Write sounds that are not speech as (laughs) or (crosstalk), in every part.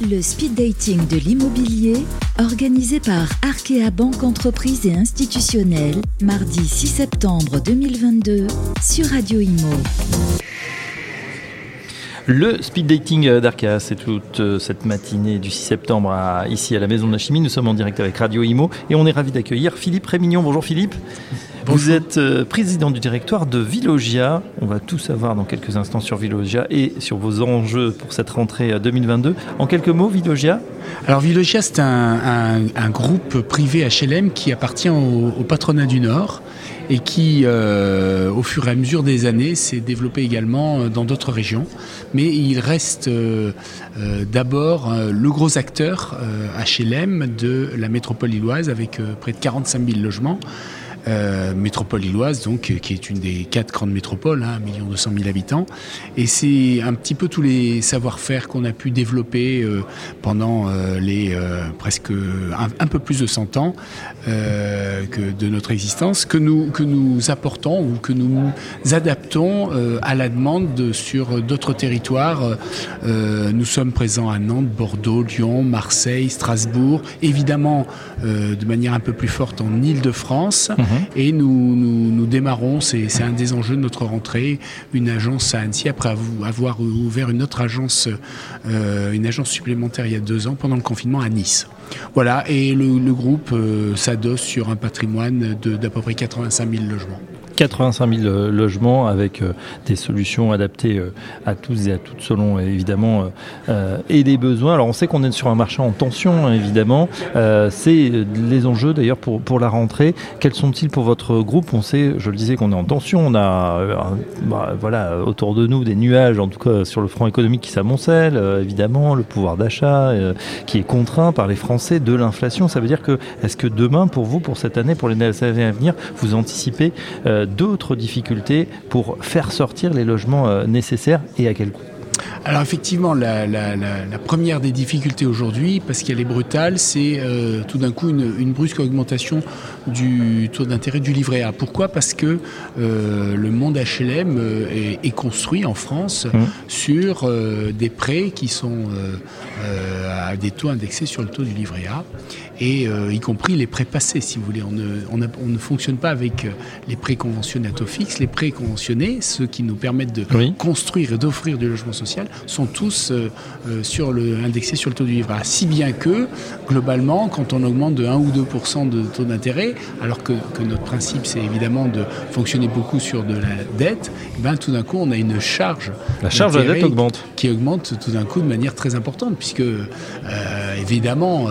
Le speed dating de l'immobilier, organisé par Arkea Banque Entreprise et Institutionnelle, mardi 6 septembre 2022, sur Radio Imo. Le speed dating d'Arca, c'est toute euh, cette matinée du 6 septembre ici à la Maison de la Chimie. Nous sommes en direct avec Radio Imo et on est ravi d'accueillir Philippe Rémignon. Bonjour Philippe. Vous êtes euh, président du directoire de Villogia. On va tout savoir dans quelques instants sur Villogia et sur vos enjeux pour cette rentrée 2022. Euh, en quelques mots, Villogia? Alors Villogia, c'est un, groupe privé HLM qui appartient au, patronat du Nord et qui, euh, au fur et à mesure des années, s'est développé également dans d'autres régions. Mais il reste d'abord le gros acteur HLM de la métropole lilloise avec près de 45 000 logements. Euh, métropole lilloise, donc, qui est une des quatre grandes métropoles, hein, 1 200 000 habitants. Et c'est un petit peu tous les savoir-faire qu'on a pu développer euh, pendant euh, les presque un, peu plus de 100 ans que de notre existence, que nous, que nous apportons ou que nous adaptons à la demande sur d'autres territoires. nous sommes présents à Nantes, Bordeaux, Lyon, Marseille, Strasbourg, évidemment de manière un peu plus forte en Île-de-France. Mmh. Et nous, nous, démarrons, c'est un des enjeux de notre rentrée, une agence à Annecy, après avoir ouvert une autre agence, euh, une agence supplémentaire il y a deux ans, pendant le confinement à Nice. Voilà, et le, groupe euh, s'adosse sur un patrimoine d'à peu près 85 000 logements. 85 000 euh, logements avec euh, des solutions adaptées euh, à tous et à toutes selon évidemment et les besoins. Alors on sait qu'on est sur un marché en tension hein, évidemment. C'est les enjeux d'ailleurs pour, pour la rentrée. Quels sont-ils pour votre groupe? On sait, je le disais, qu'on est en tension. On a bah, voilà autour de nous des nuages, en tout cas sur le front économique qui s'amoncellent. évidemment, le pouvoir d'achat qui est contraint par les Français, de l'inflation. Ça veut dire que est-ce que demain, pour vous, pour cette année, pour les années à venir, vous anticipez d'autres difficultés pour faire sortir les logements euh, nécessaires et à quel coût? Alors effectivement, la, première des difficultés aujourd'hui, parce qu'elle est brutale, c'est euh, tout d'un coup une, brusque augmentation du taux d'intérêt du livret A. Pourquoi? Parce que euh, le monde HLM est, construit en France mmh. sur des prêts qui sont à des taux indexés sur le taux du livret A et euh, y compris les prêts passés, si vous voulez. On ne, on, ne fonctionne pas avec euh, les prêts conventionnés à taux fixe. Les prêts conventionnés, ceux qui nous permettent de construire et d'offrir du logement social, sont tous euh, sur le, indexés sur le taux du livret A. Si bien que, globalement, quand on augmente de 1 ou 2% de taux d'intérêt, alors que, que, notre principe, c'est évidemment de fonctionner beaucoup sur de la dette, eh ben, tout d'un coup, on a une charge. La charge de la dette augmente. Qui augmente tout d'un coup de manière très importante, puisque, évidemment,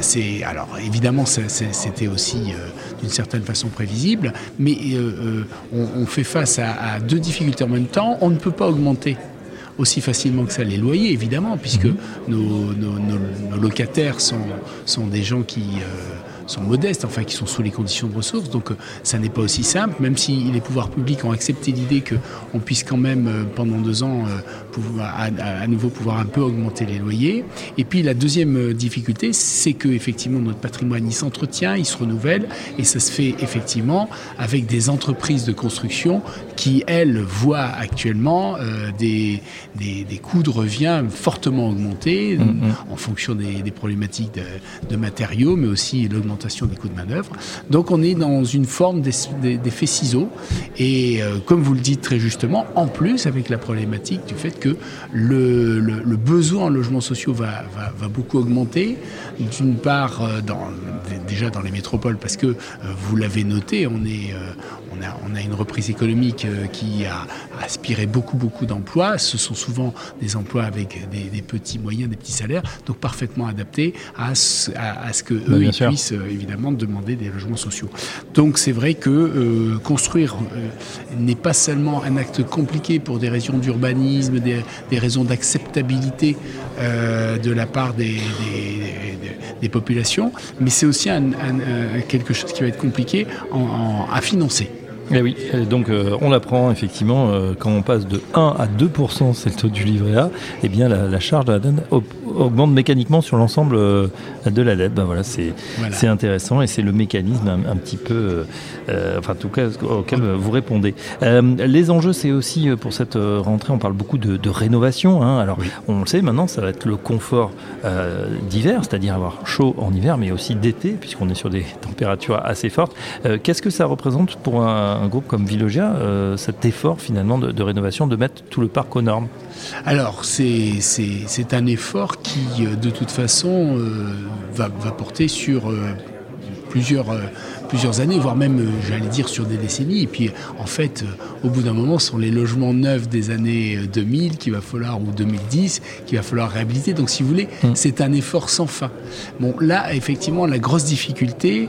c'est alors évidemment, c'était aussi euh, d'une certaine façon prévisible, mais euh, euh, on, fait face à, deux difficultés en même temps. On ne peut pas augmenter aussi facilement que ça les loyers, évidemment, puisque mhm. nos, locataires sont, sont des gens qui sont modestes, enfin qui sont sous les conditions de ressources. Donc euh, ça n'est pas aussi simple, même si les pouvoirs publics ont accepté l'idée qu'on puisse quand même euh, pendant deux ans euh, pouvoir, à, nouveau pouvoir un peu augmenter les loyers. Et puis la deuxième difficulté, c'est que effectivement notre patrimoine il s'entretient, il se renouvelle, et ça se fait effectivement avec des entreprises de construction qui elles voient actuellement des, des, coûts de revient fortement augmentés mm, mm. en fonction des, problématiques de, de matériaux, mais aussi l'augmentation des coûts de manœuvre. Donc on est dans une forme d'effet ciseau. Et euh, comme vous le dites très justement, en plus avec la problématique du fait que le, besoin en logements sociaux va, beaucoup augmenter. D'une part, euh, dans, déjà dans les métropoles, parce que euh, vous l'avez noté, on, est, on, a, on a une reprise économique qui a aspiré beaucoup, beaucoup d'emplois. Ce sont souvent des emplois avec des, petits moyens, des petits salaires, donc parfaitement adaptés à ce, à, ce que bah, eux ils puissent évidemment demander des logements sociaux. Donc c'est vrai que euh, construire euh, n'est pas seulement un acte compliqué pour des raisons d'urbanisme, des, raisons d'acceptabilité euh, de la part des, des, populations, mais c'est aussi un, quelque chose qui va être compliqué à financer. Eh oui, donc euh, on l'apprend effectivement, euh, quand on passe de 1 à 2%, c'est le taux du livret A, eh bien la, charge de la dette augmente mécaniquement sur l'ensemble euh, de la dette. Ben voilà, c'est intéressant et c'est le mécanisme un, petit peu, enfin en tout cas auquel vous répondez. les enjeux, c'est aussi pour cette rentrée, on parle beaucoup de, rénovation. Hein. Alors on le sait maintenant, ça va être le confort d'hiver, c'est-à-dire avoir chaud en hiver, mais aussi d'été, puisqu'on est sur des (laughs) températures assez fortes. Qu'est-ce que ça représente pour un un groupe comme Vilogia euh, cet effort finalement de, rénovation, de mettre tout le parc aux normes? Alors c'est un effort qui euh, de toute façon euh, va, va, porter sur plusieurs plusieurs années, voire même, euh, j'allais dire, sur des décennies. Et puis, en fait, euh, au bout d'un moment, ce sont les logements neufs des années 2000 euh, qu'il va falloir, ou 2010, qu'il va falloir réhabiliter. Donc, si vous voulez, mm. c'est un effort sans fin. Bon, là, effectivement, la grosse difficulté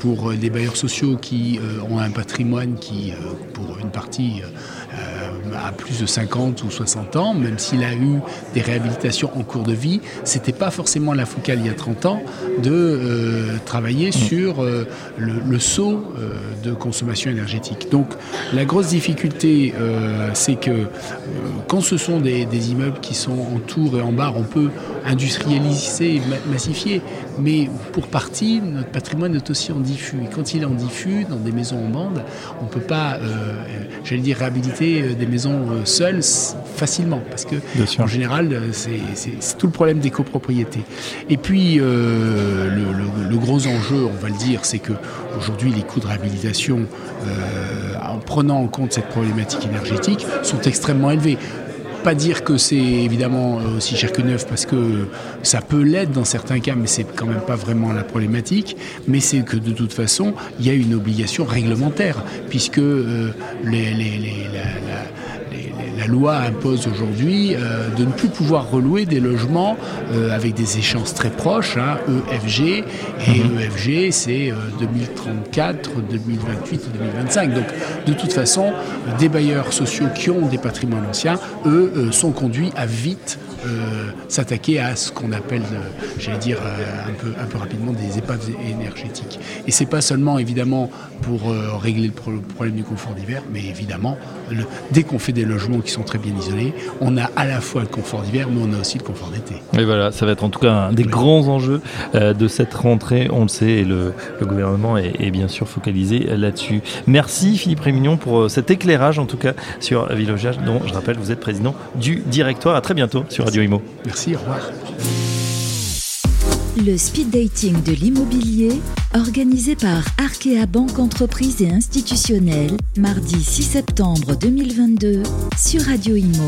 pour les bailleurs sociaux qui ont un patrimoine qui, pour une partie, à plus de 50 ou 60 ans, même s'il a eu des réhabilitations en cours de vie, c'était pas forcément la focale il y a 30 ans de euh, travailler mm. sur euh, le, saut euh, de consommation énergétique. Donc la grosse difficulté, c'est que quand ce sont des, immeubles qui sont en tour et en barre, on peut industrialiser et massifier, mais pour partie, notre patrimoine est aussi en diffus. Et quand il est en diffus, dans des maisons en bande, on ne peut pas, j'allais dire, réhabiliter des maisons euh, seuls facilement, parce que en général, euh, c'est tout le problème des copropriétés. Et puis, euh, le, gros enjeu, on va le dire, c'est que aujourd'hui, les coûts de réhabilitation, en prenant en compte cette problématique énergétique, sont extrêmement élevés pas dire que c'est évidemment aussi cher que neuf parce que ça peut l'être dans certains cas, mais c'est quand même pas vraiment la problématique. Mais c'est que de toute façon, il y a une obligation réglementaire puisque les, la, la loi impose aujourd'hui euh, de ne plus pouvoir relouer des logements euh, avec des échéances très proches, hein, EFG, et EFG mhm. c'est 2034, 2028 et 2025. Donc de toute façon, des bailleurs sociaux qui ont des patrimoines anciens, eux, euh, sont conduits à vite euh, s'attaquer à ce qu'on appelle, euh, j'allais dire euh, un, peu, un peu rapidement, des épaves énergétiques. Et c'est pas seulement évidemment pour régler le, problème du confort d'hiver, mais évidemment, dès qu'on fait des logements qui sont très bien isolés, on a à la fois le confort d'hiver, mais on a aussi le confort d'été. Et voilà, ça va être en tout cas un des grands enjeux de cette rentrée, on le sait, et le, gouvernement est, bien sûr focalisé là-dessus. Merci Philippe Rémignon pour cet éclairage en tout cas sur Villogiage, dont je rappelle, vous êtes président du directoire. À très bientôt sur Merci, au revoir. Le speed dating de l'immobilier, organisé par Arkea Banque Entreprise et Institutionnelle, mardi 6 septembre 2022 sur Radio Imo.